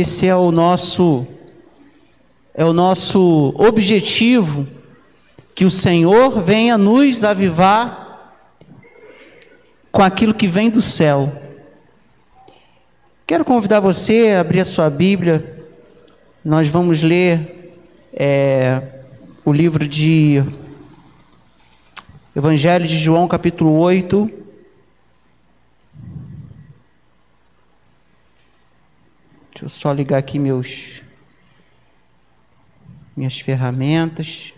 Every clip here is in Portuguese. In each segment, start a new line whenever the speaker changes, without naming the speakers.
esse é o nosso é o nosso objetivo que o Senhor venha nos avivar com aquilo que vem do céu. Quero convidar você a abrir a sua Bíblia. Nós vamos ler é, o livro de Evangelho de João, capítulo 8. Deixa eu só ligar aqui meus minhas ferramentas.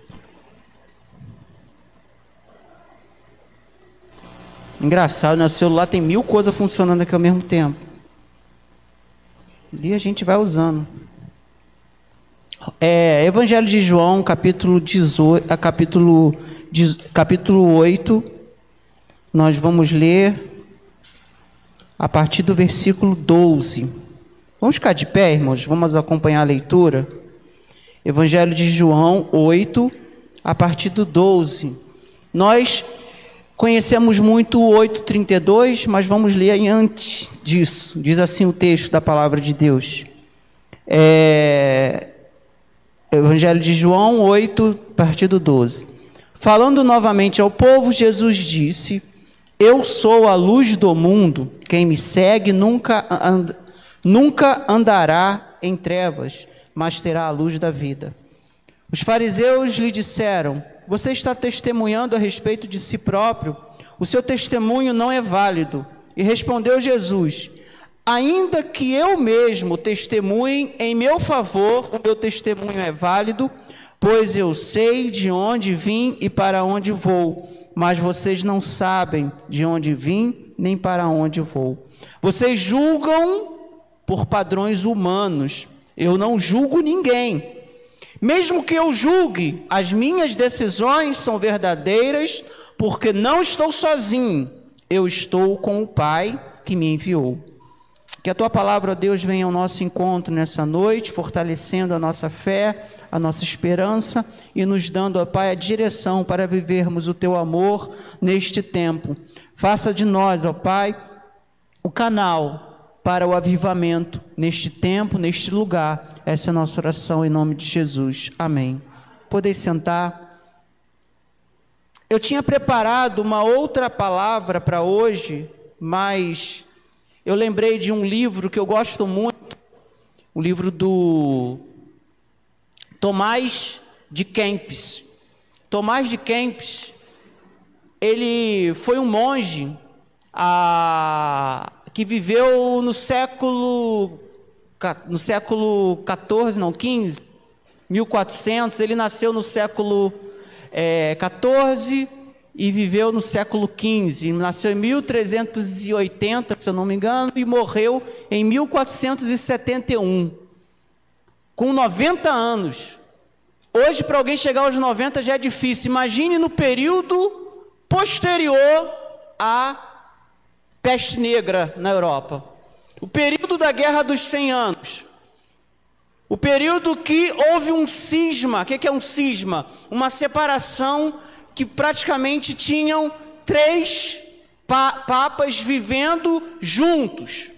Engraçado, né? O celular tem mil coisas funcionando aqui ao mesmo tempo. E a gente vai usando. É, Evangelho de João, capítulo, 18, capítulo, capítulo 8. Nós vamos ler a partir do versículo 12. Vamos ficar de pé, irmãos? Vamos acompanhar a leitura. Evangelho de João 8, a partir do 12. Nós conhecemos muito o 8,32, mas vamos ler antes disso. Diz assim o texto da palavra de Deus. É... Evangelho de João 8, a partir do 12. Falando novamente ao povo, Jesus disse: Eu sou a luz do mundo, quem me segue nunca, and... nunca andará em trevas mas terá a luz da vida. Os fariseus lhe disseram: Você está testemunhando a respeito de si próprio, o seu testemunho não é válido. E respondeu Jesus: Ainda que eu mesmo testemunhe em meu favor, o meu testemunho é válido, pois eu sei de onde vim e para onde vou, mas vocês não sabem de onde vim nem para onde vou. Vocês julgam por padrões humanos eu não julgo ninguém. Mesmo que eu julgue, as minhas decisões são verdadeiras, porque não estou sozinho, eu estou com o Pai que me enviou. Que a tua palavra, Deus, venha ao nosso encontro nessa noite, fortalecendo a nossa fé, a nossa esperança e nos dando, ó Pai, a direção para vivermos o teu amor neste tempo. Faça de nós, ó Pai, o canal para o avivamento neste tempo, neste lugar. Essa é a nossa oração em nome de Jesus. Amém. Podeis sentar. Eu tinha preparado uma outra palavra para hoje, mas eu lembrei de um livro que eu gosto muito, o livro do Tomás de Kempis. Tomás de Kempis, ele foi um monge a que viveu no século no século 14, não, 15, 1400, ele nasceu no século é, 14 e viveu no século 15. Nasceu em 1380, se eu não me engano, e morreu em 1471, com 90 anos. Hoje, para alguém chegar aos 90 já é difícil. Imagine no período posterior a peste negra na Europa. O período da Guerra dos 100 Anos. O período que houve um cisma. O que é um cisma? Uma separação que praticamente tinham três papas vivendo juntos.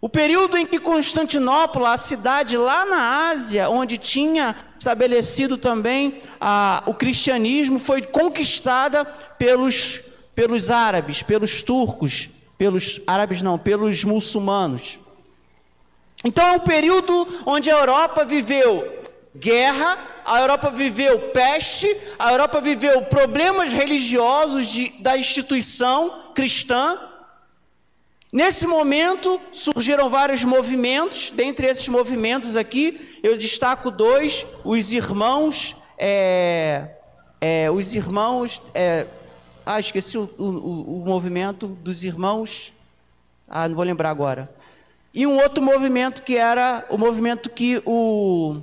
O período em que Constantinopla, a cidade lá na Ásia, onde tinha estabelecido também o cristianismo, foi conquistada pelos, pelos árabes, pelos turcos, pelos árabes não, pelos muçulmanos. Então é um período onde a Europa viveu guerra, a Europa viveu peste, a Europa viveu problemas religiosos de, da instituição cristã. Nesse momento surgiram vários movimentos, dentre esses movimentos aqui eu destaco dois: os irmãos, é, é, os irmãos é, ah, esqueci o, o, o movimento dos irmãos. Ah, não vou lembrar agora. E um outro movimento que era o movimento que o,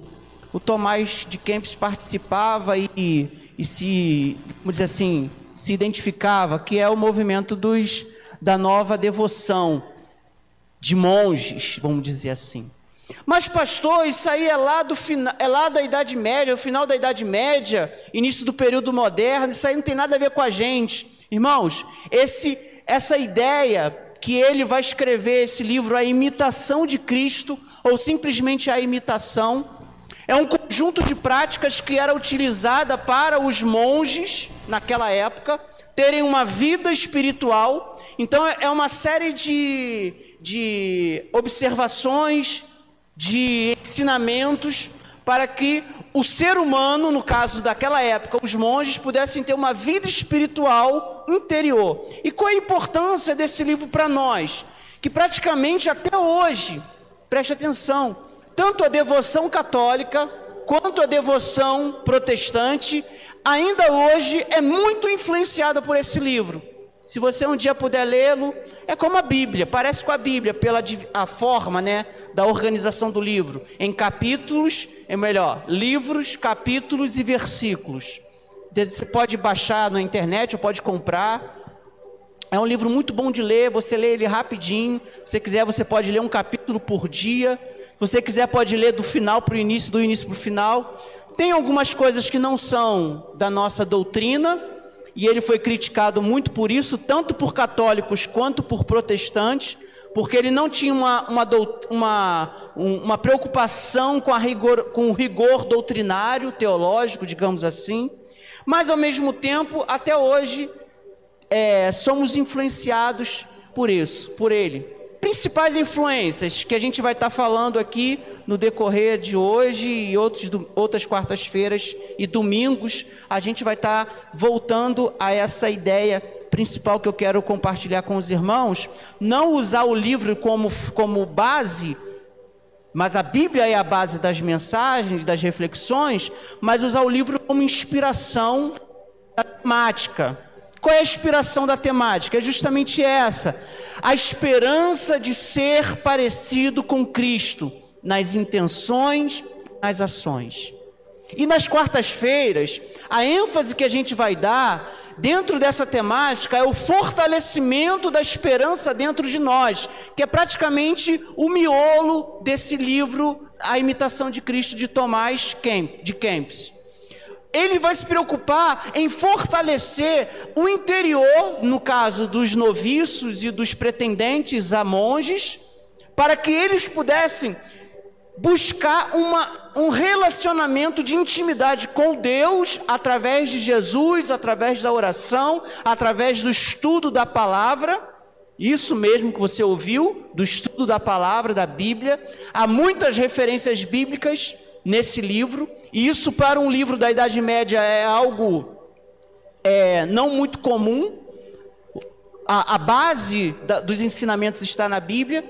o Tomás de Kempis participava e, e se, vamos dizer assim, se identificava, que é o movimento dos, da nova devoção, de monges, vamos dizer assim. Mas, pastor, isso aí é lá, do é lá da Idade Média, o final da Idade Média, início do período moderno, isso aí não tem nada a ver com a gente. Irmãos, esse, essa ideia que ele vai escrever esse livro, A Imitação de Cristo, ou simplesmente A Imitação. É um conjunto de práticas que era utilizada para os monges naquela época terem uma vida espiritual. Então, é uma série de, de observações, de ensinamentos para que o ser humano, no caso daquela época, os monges pudessem ter uma vida espiritual interior. E qual a importância desse livro para nós? Que praticamente até hoje, preste atenção, tanto a devoção católica quanto a devoção protestante, ainda hoje é muito influenciada por esse livro. Se você um dia puder lê-lo, é como a Bíblia, parece com a Bíblia, pela a forma né, da organização do livro, em capítulos, é melhor, livros, capítulos e versículos. Você pode baixar na internet ou pode comprar. É um livro muito bom de ler, você lê ele rapidinho. Se você quiser, você pode ler um capítulo por dia. Se você quiser, pode ler do final para o início, do início para o final. Tem algumas coisas que não são da nossa doutrina, e ele foi criticado muito por isso, tanto por católicos quanto por protestantes, porque ele não tinha uma, uma, uma, uma preocupação com, a rigor, com o rigor doutrinário, teológico, digamos assim, mas ao mesmo tempo, até hoje, é, somos influenciados por isso, por ele principais influências que a gente vai estar falando aqui no decorrer de hoje e outros, outras quartas-feiras e domingos, a gente vai estar voltando a essa ideia principal que eu quero compartilhar com os irmãos, não usar o livro como, como base, mas a Bíblia é a base das mensagens, das reflexões, mas usar o livro como inspiração temática. Qual é a inspiração da temática? É justamente essa: a esperança de ser parecido com Cristo nas intenções, nas ações. E nas quartas-feiras, a ênfase que a gente vai dar dentro dessa temática é o fortalecimento da esperança dentro de nós, que é praticamente o miolo desse livro, A Imitação de Cristo de Tomás Kemp, de Kempis ele vai se preocupar em fortalecer o interior, no caso dos noviços e dos pretendentes a monges, para que eles pudessem buscar uma, um relacionamento de intimidade com Deus através de Jesus, através da oração, através do estudo da palavra. Isso mesmo que você ouviu, do estudo da palavra, da Bíblia. Há muitas referências bíblicas nesse livro. E isso para um livro da Idade Média é algo é, não muito comum. A, a base da, dos ensinamentos está na Bíblia,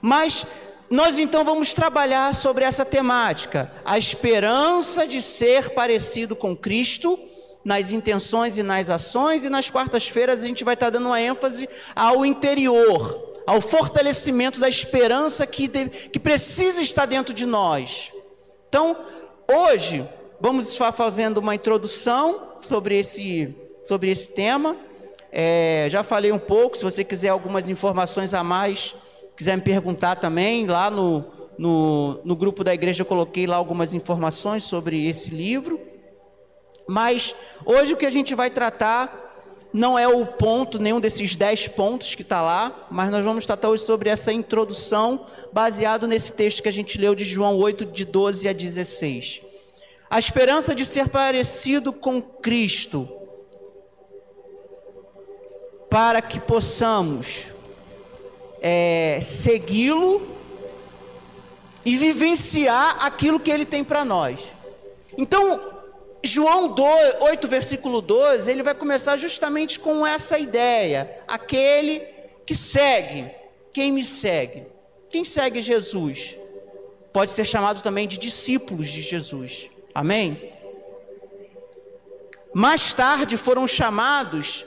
mas nós então vamos trabalhar sobre essa temática, a esperança de ser parecido com Cristo nas intenções e nas ações, e nas quartas-feiras a gente vai estar dando uma ênfase ao interior, ao fortalecimento da esperança que, que precisa estar dentro de nós. Então, Hoje, vamos estar fazendo uma introdução sobre esse, sobre esse tema. É, já falei um pouco, se você quiser algumas informações a mais, quiser me perguntar também, lá no, no, no grupo da igreja eu coloquei lá algumas informações sobre esse livro. Mas hoje o que a gente vai tratar não é o ponto, nenhum desses dez pontos que está lá, mas nós vamos tratar hoje sobre essa introdução, baseado nesse texto que a gente leu de João 8, de 12 a 16. A esperança de ser parecido com Cristo, para que possamos é, segui-lo e vivenciar aquilo que ele tem para nós. Então, João 2, 8, versículo 12, ele vai começar justamente com essa ideia: aquele que segue, quem me segue? Quem segue Jesus? Pode ser chamado também de discípulos de Jesus. Amém? Mais tarde foram chamados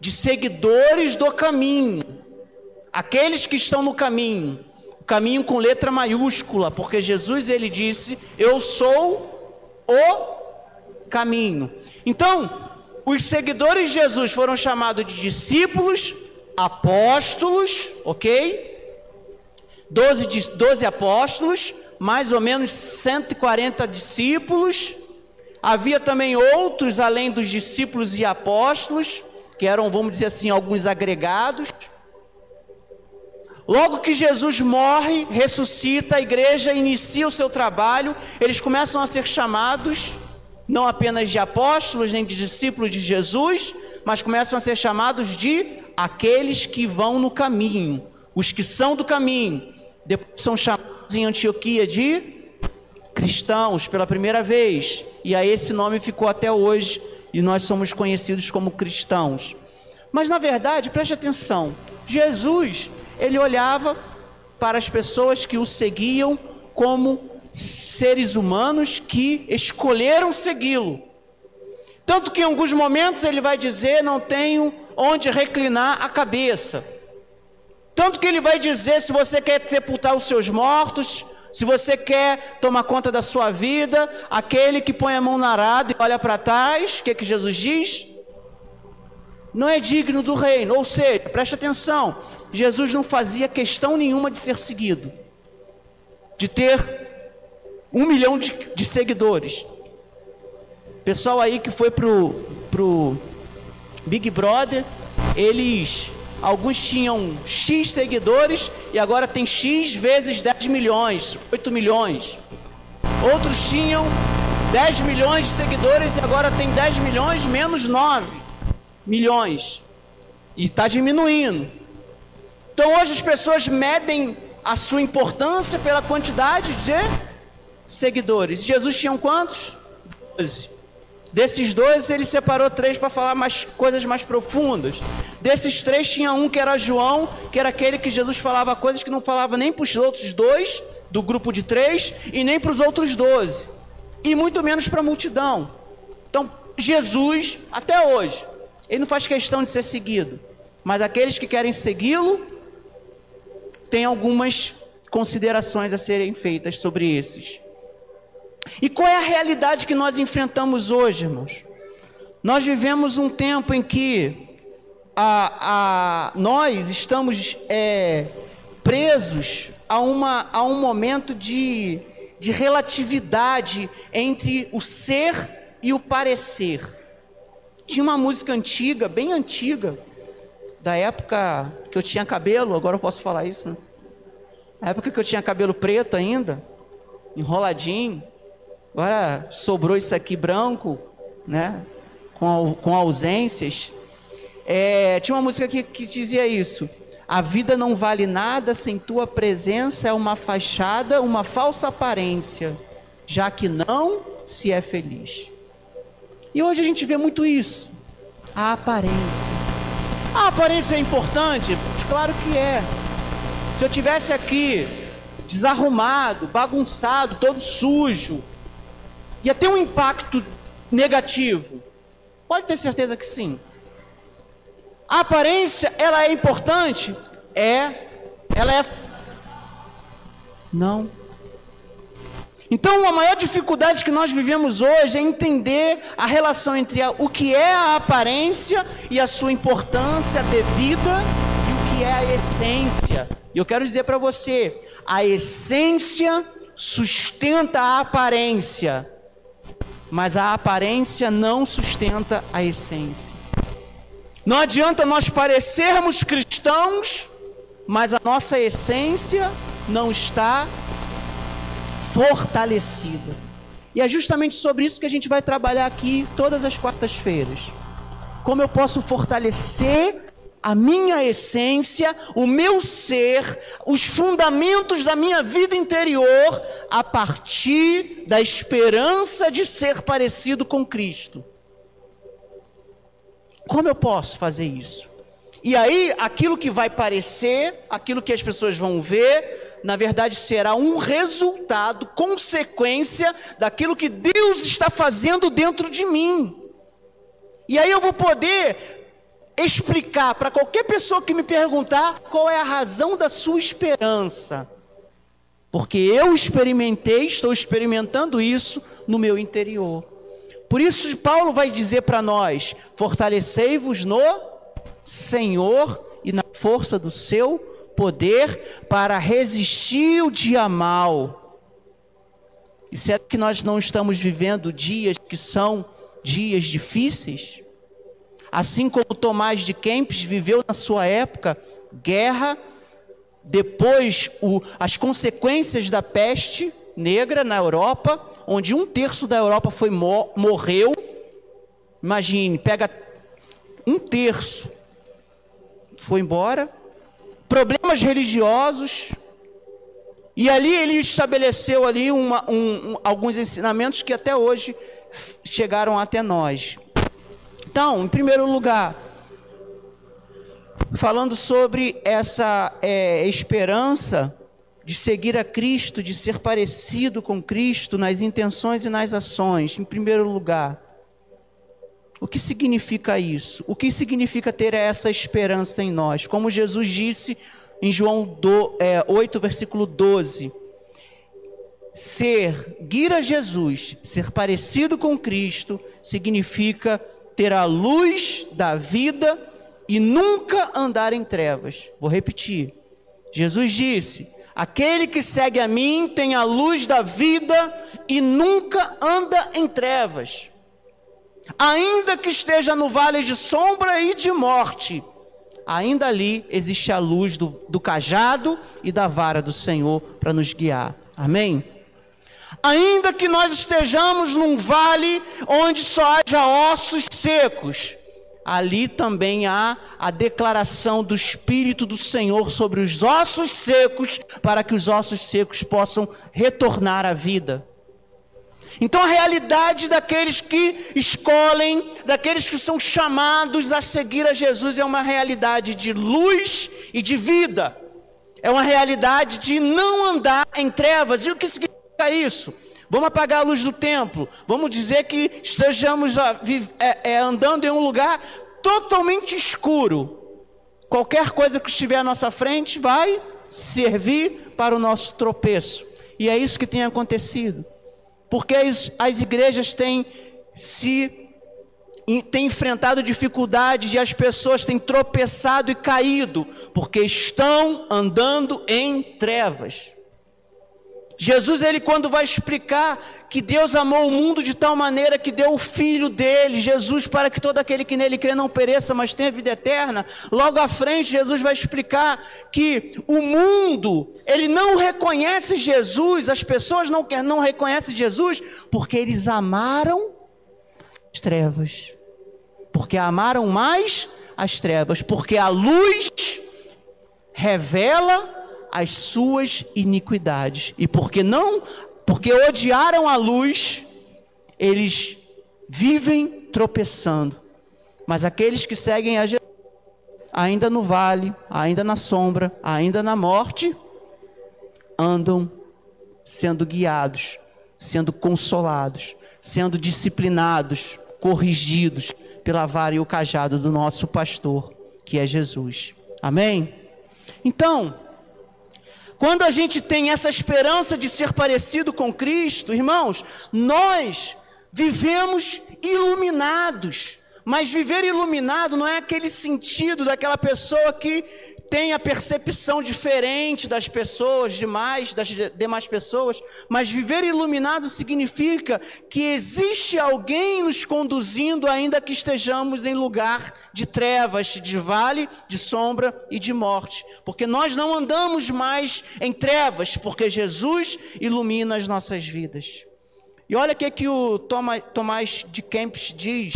de seguidores do caminho, aqueles que estão no caminho, o caminho com letra maiúscula, porque Jesus ele disse: Eu sou o caminho. Então, os seguidores de Jesus foram chamados de discípulos, apóstolos, ok? Doze, doze apóstolos, mais ou menos 140 discípulos. Havia também outros além dos discípulos e apóstolos, que eram, vamos dizer assim, alguns agregados. Logo que Jesus morre, ressuscita, a igreja inicia o seu trabalho, eles começam a ser chamados não apenas de apóstolos nem de discípulos de Jesus, mas começam a ser chamados de aqueles que vão no caminho, os que são do caminho. Depois são chamados em Antioquia de cristãos pela primeira vez, e aí esse nome ficou até hoje e nós somos conhecidos como cristãos. Mas na verdade, preste atenção, Jesus ele olhava para as pessoas que o seguiam como seres humanos que escolheram segui-lo. Tanto que em alguns momentos ele vai dizer: Não tenho onde reclinar a cabeça. Tanto que ele vai dizer: Se você quer sepultar os seus mortos, se você quer tomar conta da sua vida, aquele que põe a mão na arada e olha para trás, o que, que Jesus diz? Não é digno do reino. Ou seja, preste atenção: Jesus não fazia questão nenhuma de ser seguido, de ter um milhão de, de seguidores. Pessoal aí que foi pro, pro Big Brother, eles alguns tinham X seguidores e agora tem X vezes 10 milhões, 8 milhões. Outros tinham 10 milhões de seguidores e agora tem 10 milhões menos 9 milhões. E está diminuindo. Então hoje as pessoas medem a sua importância pela quantidade de seguidores. Jesus tinha quantos? Doze. Desses dois, ele separou três para falar mais coisas mais profundas. Desses três, tinha um que era João, que era aquele que Jesus falava coisas que não falava nem para os outros dois, do grupo de três, e nem para os outros doze, e muito menos para a multidão. Então, Jesus, até hoje, ele não faz questão de ser seguido, mas aqueles que querem segui-lo, tem algumas considerações a serem feitas sobre esses. E qual é a realidade que nós enfrentamos hoje, irmãos? Nós vivemos um tempo em que a, a, nós estamos é, presos a, uma, a um momento de, de relatividade entre o ser e o parecer. Tinha uma música antiga, bem antiga, da época que eu tinha cabelo, agora eu posso falar isso, né? Na época que eu tinha cabelo preto ainda, enroladinho, agora sobrou isso aqui branco, né? Com, com ausências. É, tinha uma música que, que dizia isso. A vida não vale nada sem tua presença, é uma fachada, uma falsa aparência, já que não se é feliz. E hoje a gente vê muito isso. A aparência. A aparência é importante? Claro que é. Se eu tivesse aqui desarrumado, bagunçado, todo sujo, ia ter um impacto negativo? Pode ter certeza que sim. A aparência, ela é importante? É. Ela é. Não. Então, a maior dificuldade que nós vivemos hoje é entender a relação entre a, o que é a aparência e a sua importância devida e o que é a essência. E eu quero dizer para você: a essência sustenta a aparência, mas a aparência não sustenta a essência. Não adianta nós parecermos cristãos, mas a nossa essência não está fortalecida. E é justamente sobre isso que a gente vai trabalhar aqui todas as quartas-feiras. Como eu posso fortalecer a minha essência, o meu ser, os fundamentos da minha vida interior a partir da esperança de ser parecido com Cristo. Como eu posso fazer isso? E aí, aquilo que vai parecer, aquilo que as pessoas vão ver, na verdade será um resultado, consequência daquilo que Deus está fazendo dentro de mim. E aí eu vou poder explicar para qualquer pessoa que me perguntar qual é a razão da sua esperança. Porque eu experimentei, estou experimentando isso no meu interior. Por isso, Paulo vai dizer para nós: fortalecei-vos no Senhor e na força do seu poder para resistir o dia mal. E será que nós não estamos vivendo dias que são dias difíceis? Assim como Tomás de Kempis viveu na sua época guerra, depois o, as consequências da peste negra na Europa, onde um terço da Europa foi morreu. Imagine, pega um terço, foi embora. Problemas religiosos. E ali ele estabeleceu ali uma, um, um, alguns ensinamentos que até hoje chegaram até nós. Então, em primeiro lugar, falando sobre essa é, esperança de seguir a Cristo, de ser parecido com Cristo nas intenções e nas ações, em primeiro lugar. O que significa isso? O que significa ter essa esperança em nós? Como Jesus disse em João do, é, 8, versículo 12: Seguir a Jesus, ser parecido com Cristo, significa ter a luz da vida e nunca andar em trevas. Vou repetir. Jesus disse: Aquele que segue a mim tem a luz da vida e nunca anda em trevas. Ainda que esteja no vale de sombra e de morte, ainda ali existe a luz do, do cajado e da vara do Senhor para nos guiar. Amém? Ainda que nós estejamos num vale onde só haja ossos secos, ali também há a declaração do Espírito do Senhor sobre os ossos secos, para que os ossos secos possam retornar à vida. Então a realidade daqueles que escolhem, daqueles que são chamados a seguir a Jesus, é uma realidade de luz e de vida. É uma realidade de não andar em trevas. E o que significa isso? Vamos apagar a luz do templo. Vamos dizer que estejamos é, é, andando em um lugar totalmente escuro. Qualquer coisa que estiver à nossa frente vai servir para o nosso tropeço. E é isso que tem acontecido. Porque as, as igrejas têm se têm enfrentado dificuldades e as pessoas têm tropeçado e caído, porque estão andando em trevas. Jesus, ele quando vai explicar que Deus amou o mundo de tal maneira que deu o filho dele, Jesus, para que todo aquele que nele crê não pereça, mas tenha vida eterna. Logo à frente, Jesus vai explicar que o mundo, ele não reconhece Jesus, as pessoas não, não reconhecem Jesus, porque eles amaram as trevas. Porque amaram mais as trevas, porque a luz revela as suas iniquidades. E porque não, porque odiaram a luz, eles vivem tropeçando. Mas aqueles que seguem a Jesus, ainda no vale, ainda na sombra, ainda na morte, andam sendo guiados, sendo consolados, sendo disciplinados, corrigidos pela vara e o cajado do nosso pastor, que é Jesus. Amém? Então, quando a gente tem essa esperança de ser parecido com Cristo, irmãos, nós vivemos iluminados. Mas viver iluminado não é aquele sentido daquela pessoa que tem a percepção diferente das pessoas, demais, das demais pessoas, mas viver iluminado significa que existe alguém nos conduzindo, ainda que estejamos em lugar de trevas, de vale, de sombra e de morte, porque nós não andamos mais em trevas, porque Jesus ilumina as nossas vidas. E olha o que, é que o Tomás de Kempis diz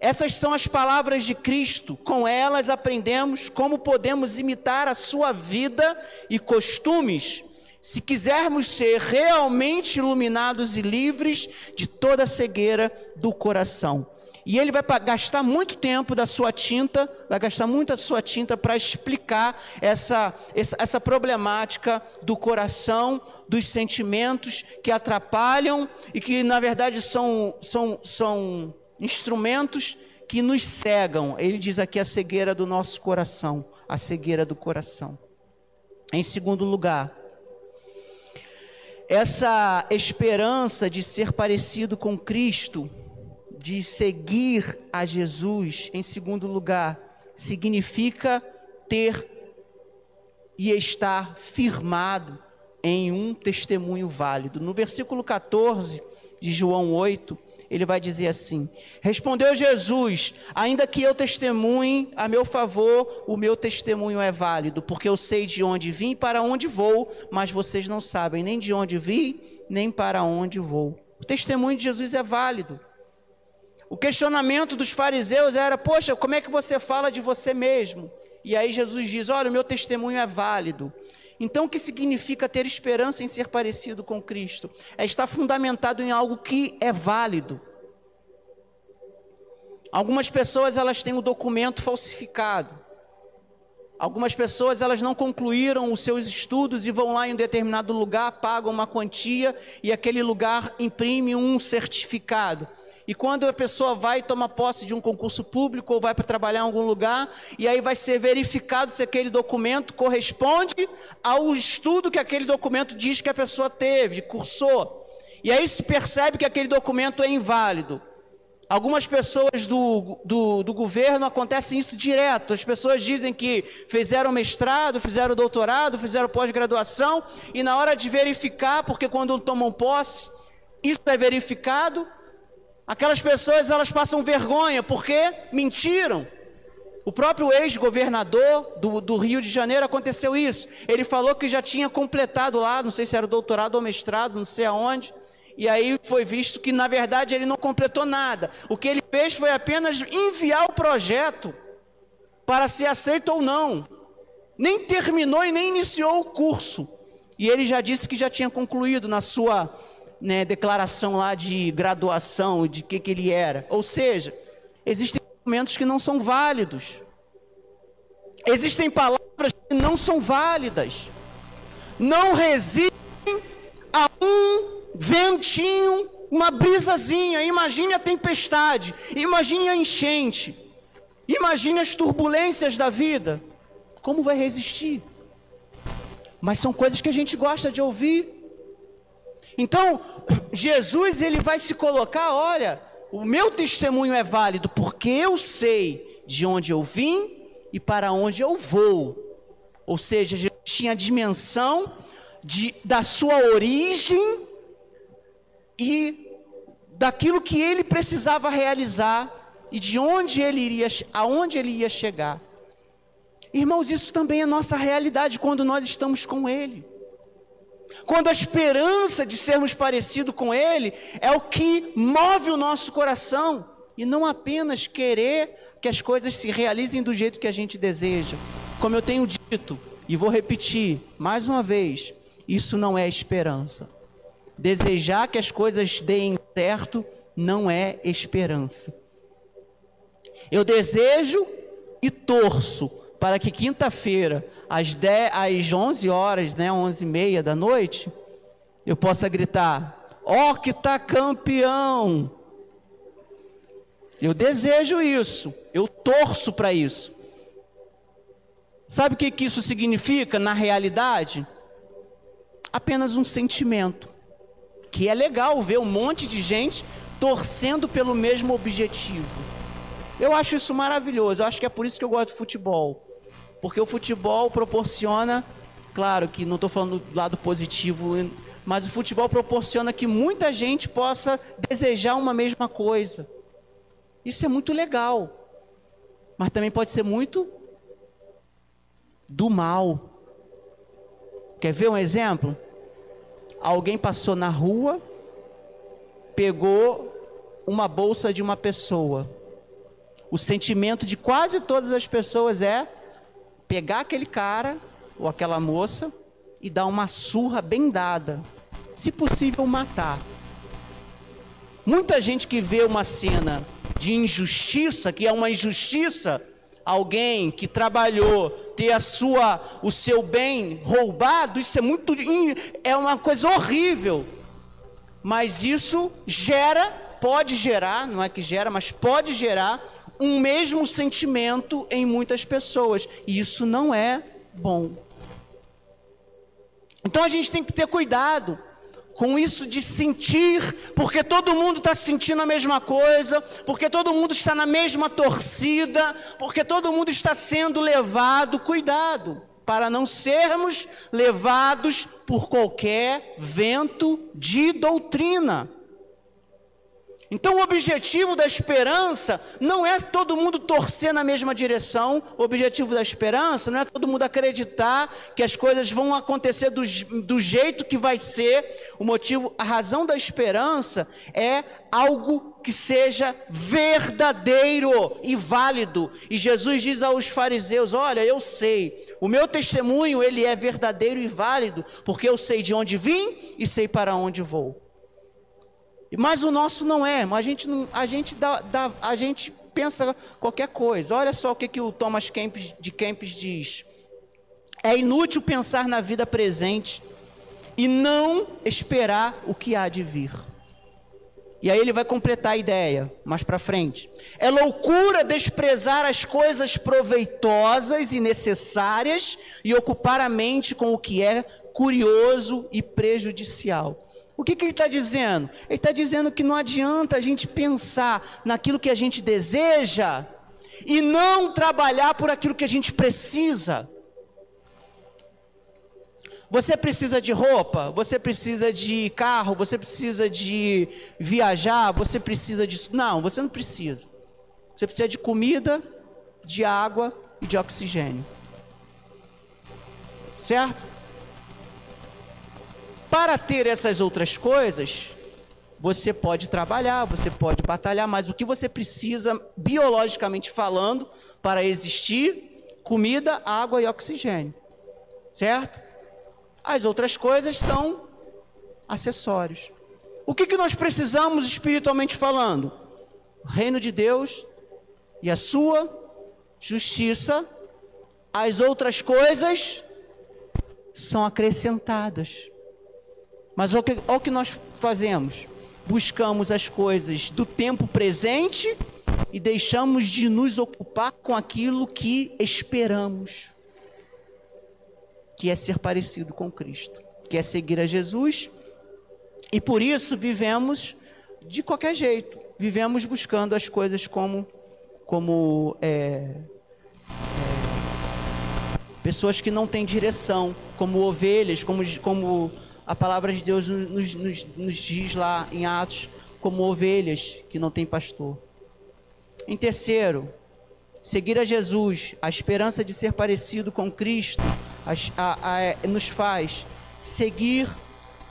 essas são as palavras de Cristo, com elas aprendemos como podemos imitar a sua vida e costumes, se quisermos ser realmente iluminados e livres de toda a cegueira do coração. E ele vai gastar muito tempo da sua tinta, vai gastar muita sua tinta para explicar essa, essa, essa problemática do coração, dos sentimentos que atrapalham e que, na verdade, são, são, são instrumentos que nos cegam. Ele diz aqui a cegueira do nosso coração, a cegueira do coração. Em segundo lugar, essa esperança de ser parecido com Cristo, de seguir a Jesus, em segundo lugar, significa ter e estar firmado em um testemunho válido. No versículo 14 de João 8, ele vai dizer assim: Respondeu Jesus: Ainda que eu testemunhe a meu favor, o meu testemunho é válido, porque eu sei de onde vim e para onde vou, mas vocês não sabem nem de onde vim, nem para onde vou. O testemunho de Jesus é válido. O questionamento dos fariseus era: Poxa, como é que você fala de você mesmo? E aí Jesus diz: Olha, o meu testemunho é válido. Então, o que significa ter esperança em ser parecido com Cristo? É estar fundamentado em algo que é válido. Algumas pessoas elas têm o documento falsificado. Algumas pessoas elas não concluíram os seus estudos e vão lá em um determinado lugar, pagam uma quantia e aquele lugar imprime um certificado. E quando a pessoa vai tomar posse de um concurso público ou vai para trabalhar em algum lugar, e aí vai ser verificado se aquele documento corresponde ao estudo que aquele documento diz que a pessoa teve, cursou. E aí se percebe que aquele documento é inválido. Algumas pessoas do, do, do, governo acontece isso direto. As pessoas dizem que fizeram mestrado, fizeram doutorado, fizeram pós-graduação, e na hora de verificar, porque quando tomam posse, isso é verificado, Aquelas pessoas elas passam vergonha porque mentiram. O próprio ex-governador do, do, Rio de Janeiro aconteceu isso. Ele falou que já tinha completado lá, não sei se era doutorado ou mestrado, não sei aonde. E aí foi visto que na verdade ele não completou nada. O que ele fez foi apenas enviar o projeto para ser aceito ou não. Nem terminou e nem iniciou o curso. E ele já disse que já tinha concluído na sua né, declaração lá de graduação, de que, que ele era. Ou seja, existem documentos que não são válidos. Existem palavras que não são válidas. Não resistem a um ventinho, uma brisazinha. Imagine a tempestade, imagine a enchente, imagine as turbulências da vida. Como vai resistir? Mas são coisas que a gente gosta de ouvir. Então, Jesus ele vai se colocar, olha, o meu testemunho é válido porque eu sei de onde eu vim e para onde eu vou. Ou seja, Jesus tinha a dimensão de, da sua origem e daquilo que ele precisava realizar e de onde ele iria, aonde ele ia chegar. Irmãos, isso também é nossa realidade quando nós estamos com ele. Quando a esperança de sermos parecidos com Ele é o que move o nosso coração, e não apenas querer que as coisas se realizem do jeito que a gente deseja. Como eu tenho dito, e vou repetir mais uma vez, isso não é esperança. Desejar que as coisas deem certo não é esperança. Eu desejo e torço para que quinta-feira, às, 10, às 11 horas, né, 11 e meia da noite, eu possa gritar: Ó, que tá campeão! Eu desejo isso, eu torço para isso. Sabe o que, que isso significa na realidade? Apenas um sentimento. Que é legal ver um monte de gente torcendo pelo mesmo objetivo. Eu acho isso maravilhoso. Eu acho que é por isso que eu gosto de futebol. Porque o futebol proporciona, claro que não estou falando do lado positivo, mas o futebol proporciona que muita gente possa desejar uma mesma coisa. Isso é muito legal. Mas também pode ser muito do mal. Quer ver um exemplo? Alguém passou na rua, pegou uma bolsa de uma pessoa. O sentimento de quase todas as pessoas é pegar aquele cara ou aquela moça e dar uma surra bem dada, se possível matar. Muita gente que vê uma cena de injustiça, que é uma injustiça, alguém que trabalhou ter a sua o seu bem roubado, isso é muito é uma coisa horrível. Mas isso gera, pode gerar, não é que gera, mas pode gerar um mesmo sentimento em muitas pessoas, e isso não é bom. Então a gente tem que ter cuidado com isso de sentir, porque todo mundo está sentindo a mesma coisa, porque todo mundo está na mesma torcida, porque todo mundo está sendo levado. Cuidado, para não sermos levados por qualquer vento de doutrina. Então, o objetivo da esperança não é todo mundo torcer na mesma direção. O objetivo da esperança não é todo mundo acreditar que as coisas vão acontecer do, do jeito que vai ser. O motivo, a razão da esperança é algo que seja verdadeiro e válido. E Jesus diz aos fariseus: Olha, eu sei, o meu testemunho ele é verdadeiro e válido, porque eu sei de onde vim e sei para onde vou. Mas o nosso não é. A gente, a gente, dá, dá, a gente pensa qualquer coisa. Olha só o que, que o Thomas Kempis, de Kempis diz. É inútil pensar na vida presente e não esperar o que há de vir. E aí ele vai completar a ideia mais para frente. É loucura desprezar as coisas proveitosas e necessárias e ocupar a mente com o que é curioso e prejudicial. O que, que ele está dizendo? Ele está dizendo que não adianta a gente pensar naquilo que a gente deseja e não trabalhar por aquilo que a gente precisa. Você precisa de roupa, você precisa de carro, você precisa de viajar, você precisa disso. Não, você não precisa. Você precisa de comida, de água e de oxigênio. Certo? Para ter essas outras coisas, você pode trabalhar, você pode batalhar, mas o que você precisa, biologicamente falando, para existir, comida, água e oxigênio. Certo? As outras coisas são acessórios. O que, que nós precisamos espiritualmente falando? O reino de Deus e a sua justiça. As outras coisas são acrescentadas. Mas o que, o que nós fazemos? Buscamos as coisas do tempo presente e deixamos de nos ocupar com aquilo que esperamos, que é ser parecido com Cristo, que é seguir a Jesus, e por isso vivemos de qualquer jeito, vivemos buscando as coisas como, como é, é, pessoas que não têm direção, como ovelhas, como, como a palavra de Deus nos, nos, nos diz lá em Atos como ovelhas que não têm pastor. Em terceiro, seguir a Jesus, a esperança de ser parecido com Cristo, a, a, a, é, nos faz seguir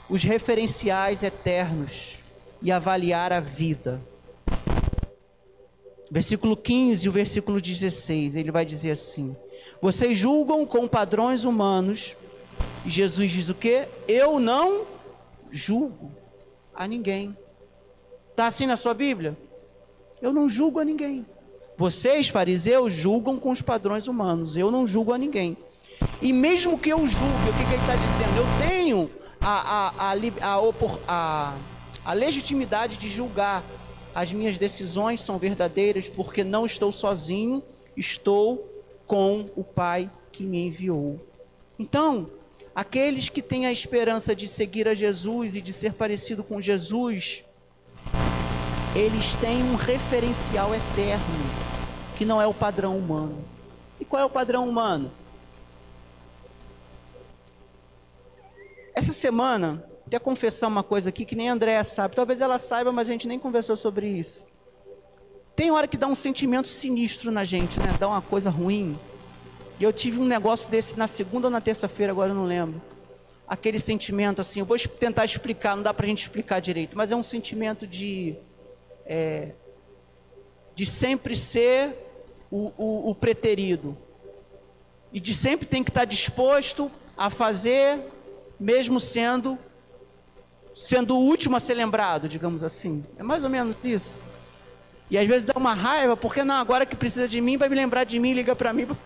os referenciais eternos e avaliar a vida. Versículo 15 e o versículo 16, ele vai dizer assim: Vocês julgam com padrões humanos e Jesus diz o que? Eu não julgo a ninguém. Está assim na sua Bíblia? Eu não julgo a ninguém. Vocês, fariseus, julgam com os padrões humanos. Eu não julgo a ninguém. E mesmo que eu julgue, o que, que ele está dizendo? Eu tenho a, a, a, a legitimidade de julgar. As minhas decisões são verdadeiras porque não estou sozinho, estou com o Pai que me enviou. Então, Aqueles que têm a esperança de seguir a Jesus e de ser parecido com Jesus, eles têm um referencial eterno, que não é o padrão humano. E qual é o padrão humano? Essa semana, quer confessar uma coisa aqui que nem a Andréa sabe. Talvez ela saiba, mas a gente nem conversou sobre isso. Tem hora que dá um sentimento sinistro na gente, né? Dá uma coisa ruim. E eu tive um negócio desse na segunda ou na terça-feira, agora eu não lembro. Aquele sentimento assim, eu vou tentar explicar, não dá pra gente explicar direito, mas é um sentimento de. É, de sempre ser o, o, o preterido. E de sempre tem que estar disposto a fazer, mesmo sendo sendo o último a ser lembrado, digamos assim. É mais ou menos isso. E às vezes dá uma raiva, porque não, agora que precisa de mim, vai me lembrar de mim, liga para mim.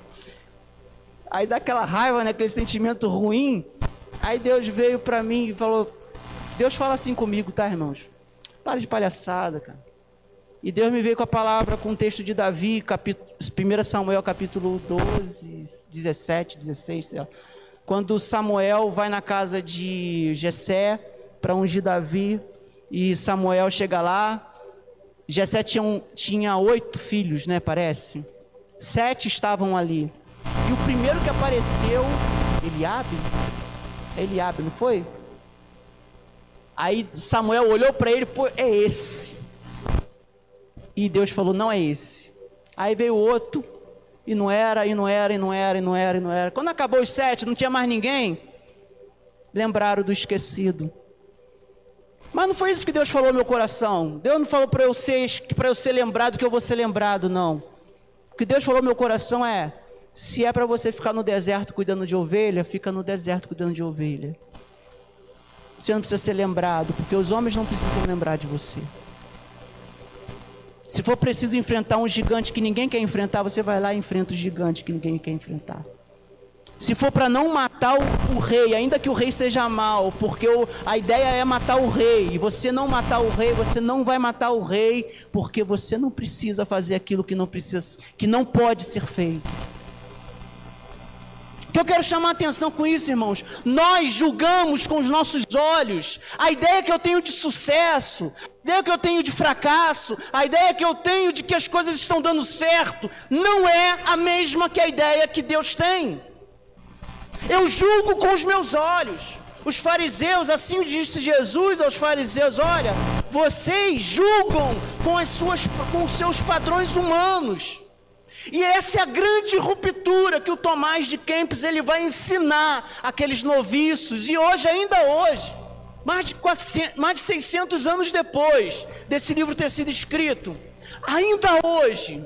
Aí dá aquela raiva, né? Aquele sentimento ruim. Aí Deus veio para mim e falou: Deus fala assim comigo, tá, irmãos? Para de palhaçada, cara. E Deus me veio com a palavra, com o texto de Davi, capítulo, 1 Samuel capítulo 12, 17, 16, sei lá. Quando Samuel vai na casa de Jessé para ungir Davi, e Samuel chega lá, Jessé tinha, tinha oito filhos, né, parece. Sete estavam ali. E o primeiro que apareceu, Eliabe, Eliabe, não foi? Aí Samuel olhou para ele, pô, é esse. E Deus falou: não é esse. Aí veio outro, e não era, e não era, e não era, e não era, e não era. Quando acabou os sete, não tinha mais ninguém. Lembraram do esquecido. Mas não foi isso que Deus falou no meu coração. Deus não falou para eu ser para eu ser lembrado que eu vou ser lembrado, não. O que Deus falou no meu coração é: se é para você ficar no deserto cuidando de ovelha, fica no deserto cuidando de ovelha. Você não precisa ser lembrado, porque os homens não precisam lembrar de você. Se for preciso enfrentar um gigante que ninguém quer enfrentar, você vai lá e enfrenta o gigante que ninguém quer enfrentar. Se for para não matar o, rei, ainda que o rei seja mal, porque o, a ideia é matar o rei, e você não matar o rei, você não vai matar o rei, porque você não precisa fazer aquilo que não precisa, que não pode ser feito. O que eu quero chamar a atenção com isso, irmãos? Nós julgamos com os nossos olhos a ideia que eu tenho de sucesso, a ideia que eu tenho de fracasso, a ideia que eu tenho de que as coisas estão dando certo, não é a mesma que a ideia que Deus tem. Eu julgo com os meus olhos. Os fariseus, assim disse Jesus aos fariseus: Olha, vocês julgam com, as suas, com os seus padrões humanos. E essa é a grande ruptura que o Tomás de Kempis ele vai ensinar aqueles noviços. E hoje, ainda hoje, mais de, 400, mais de 600 anos depois desse livro ter sido escrito, ainda hoje,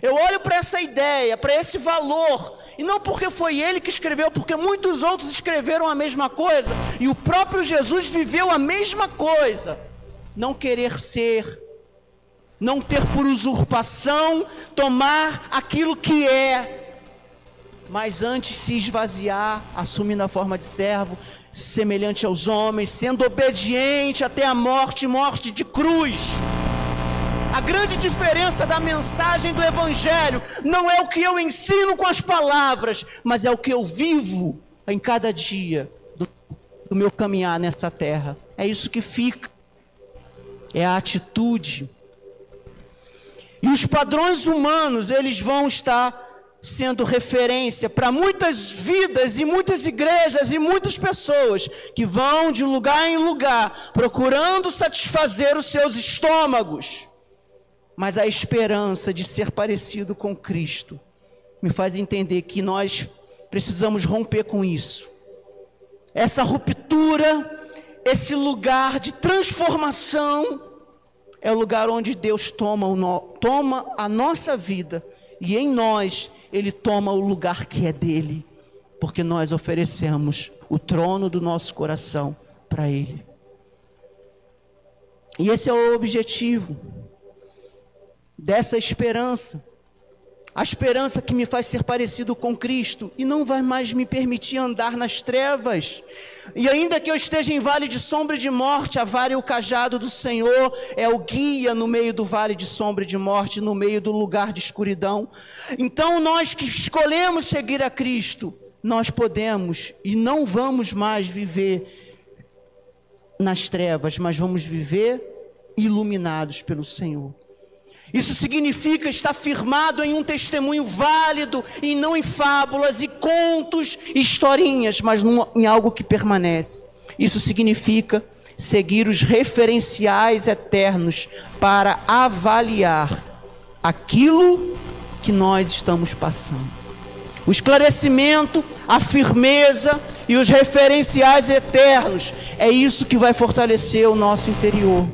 eu olho para essa ideia, para esse valor, e não porque foi ele que escreveu, porque muitos outros escreveram a mesma coisa, e o próprio Jesus viveu a mesma coisa. Não querer ser, não ter por usurpação, tomar aquilo que é, mas antes se esvaziar, assumindo a forma de servo, semelhante aos homens, sendo obediente até a morte morte de cruz. A grande diferença da mensagem do Evangelho não é o que eu ensino com as palavras, mas é o que eu vivo em cada dia do, do meu caminhar nessa terra. É isso que fica. É a atitude. E os padrões humanos, eles vão estar sendo referência para muitas vidas e muitas igrejas e muitas pessoas que vão de lugar em lugar procurando satisfazer os seus estômagos mas a esperança de ser parecido com Cristo me faz entender que nós precisamos romper com isso. Essa ruptura, esse lugar de transformação, é o lugar onde Deus toma, no, toma a nossa vida e em nós Ele toma o lugar que é dele, porque nós oferecemos o trono do nosso coração para Ele. E esse é o objetivo dessa esperança. A esperança que me faz ser parecido com Cristo e não vai mais me permitir andar nas trevas. E ainda que eu esteja em vale de sombra e de morte, a vara e o cajado do Senhor é o guia no meio do vale de sombra e de morte, no meio do lugar de escuridão. Então, nós que escolhemos seguir a Cristo, nós podemos e não vamos mais viver nas trevas, mas vamos viver iluminados pelo Senhor. Isso significa estar firmado em um testemunho válido e não em fábulas e contos historinhas, mas num, em algo que permanece. Isso significa seguir os referenciais eternos para avaliar aquilo que nós estamos passando. O esclarecimento, a firmeza e os referenciais eternos é isso que vai fortalecer o nosso interior.